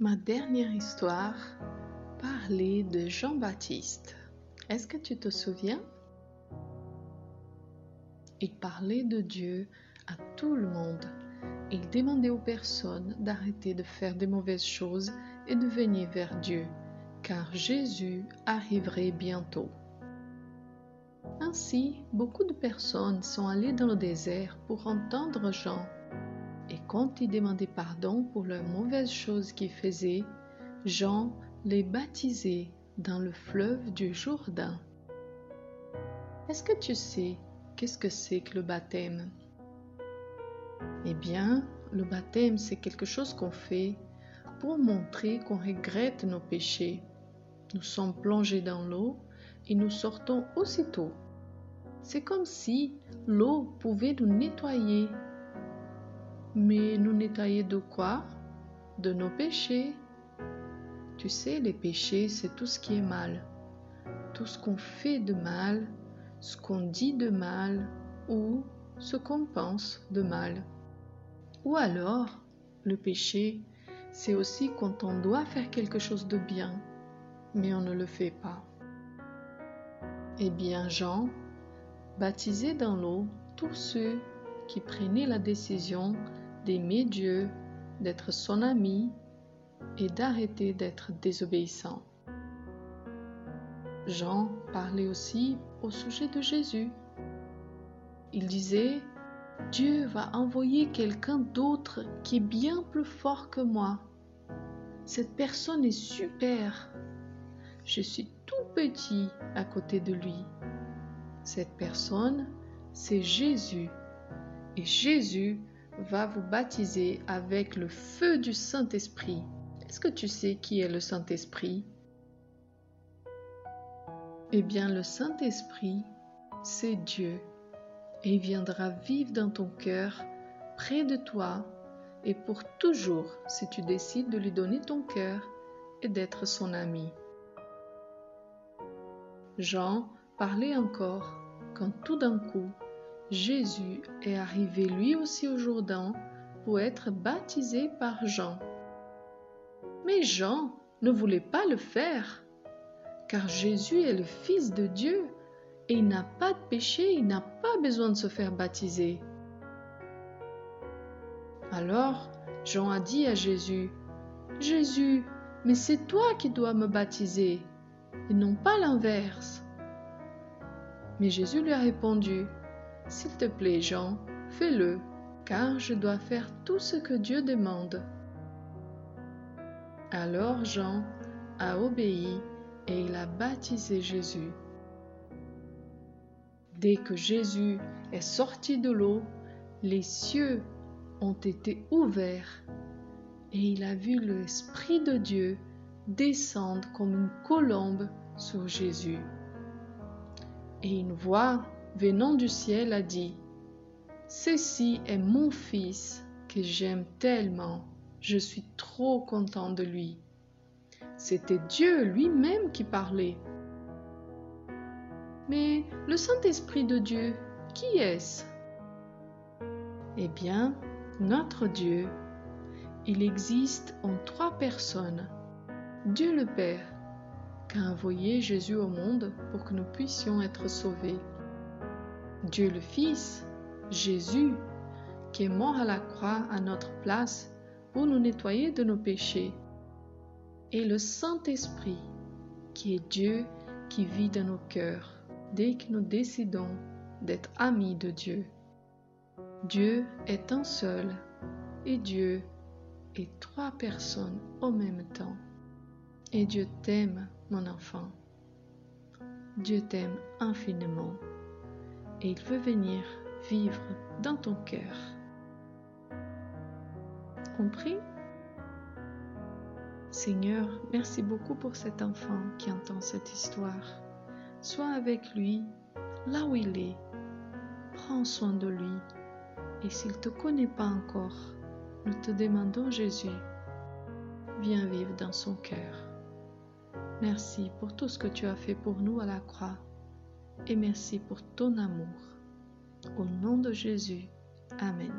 Ma dernière histoire parlait de Jean-Baptiste. Est-ce que tu te souviens? Il parlait de Dieu à tout le monde. Il demandait aux personnes d'arrêter de faire des mauvaises choses et de venir vers Dieu, car Jésus arriverait bientôt. Ainsi, beaucoup de personnes sont allées dans le désert pour entendre Jean et quand ils demandaient pardon pour leurs mauvaises choses qu'ils faisaient, Jean les baptisait dans le fleuve du Jourdain. Est-ce que tu sais qu'est-ce que c'est que le baptême? Eh bien, le baptême, c'est quelque chose qu'on fait pour montrer qu'on regrette nos péchés. Nous sommes plongés dans l'eau et nous sortons aussitôt. C'est comme si l'eau pouvait nous nettoyer mais nous nettoyer de quoi? De nos péchés. Tu sais, les péchés, c'est tout ce qui est mal. Tout ce qu'on fait de mal, ce qu'on dit de mal ou ce qu'on pense de mal. Ou alors, le péché, c'est aussi quand on doit faire quelque chose de bien, mais on ne le fait pas. Eh bien, Jean, baptisé dans l'eau tous ceux qui prenaient la décision d'aimer Dieu, d'être son ami et d'arrêter d'être désobéissant. Jean parlait aussi au sujet de Jésus. Il disait, Dieu va envoyer quelqu'un d'autre qui est bien plus fort que moi. Cette personne est super. Je suis tout petit à côté de lui. Cette personne, c'est Jésus. Et Jésus va vous baptiser avec le feu du Saint-Esprit. Est-ce que tu sais qui est le Saint-Esprit? Eh bien, le Saint-Esprit, c'est Dieu. Et il viendra vivre dans ton cœur, près de toi, et pour toujours si tu décides de lui donner ton cœur et d'être son ami. Jean parlait encore quand tout d'un coup Jésus est arrivé lui aussi au Jourdain pour être baptisé par Jean. Mais Jean ne voulait pas le faire, car Jésus est le Fils de Dieu et il n'a pas de péché, il n'a pas besoin de se faire baptiser. Alors Jean a dit à Jésus, Jésus, mais c'est toi qui dois me baptiser, et non pas l'inverse. Mais Jésus lui a répondu, s'il te plaît, Jean, fais-le, car je dois faire tout ce que Dieu demande. Alors Jean a obéi et il a baptisé Jésus. Dès que Jésus est sorti de l'eau, les cieux ont été ouverts et il a vu l'Esprit de Dieu descendre comme une colombe sur Jésus. Et une voix venant du ciel, a dit, Ceci est mon fils que j'aime tellement, je suis trop content de lui. C'était Dieu lui-même qui parlait. Mais le Saint-Esprit de Dieu, qui est-ce? Eh bien, notre Dieu, il existe en trois personnes. Dieu le Père, qui a envoyé Jésus au monde pour que nous puissions être sauvés. Dieu le Fils, Jésus, qui est mort à la croix à notre place pour nous nettoyer de nos péchés, et le Saint-Esprit, qui est Dieu qui vit dans nos cœurs dès que nous décidons d'être amis de Dieu. Dieu est un seul et Dieu est trois personnes en même temps. Et Dieu t'aime, mon enfant. Dieu t'aime infiniment et il veut venir vivre dans ton cœur. Compris? Seigneur, merci beaucoup pour cet enfant qui entend cette histoire. Sois avec lui là où il est. Prends soin de lui. Et s'il ne te connaît pas encore, nous te demandons Jésus, viens vivre dans son cœur. Merci pour tout ce que tu as fait pour nous à la croix et merci pour ton amour. Au nom de Jésus. Amen.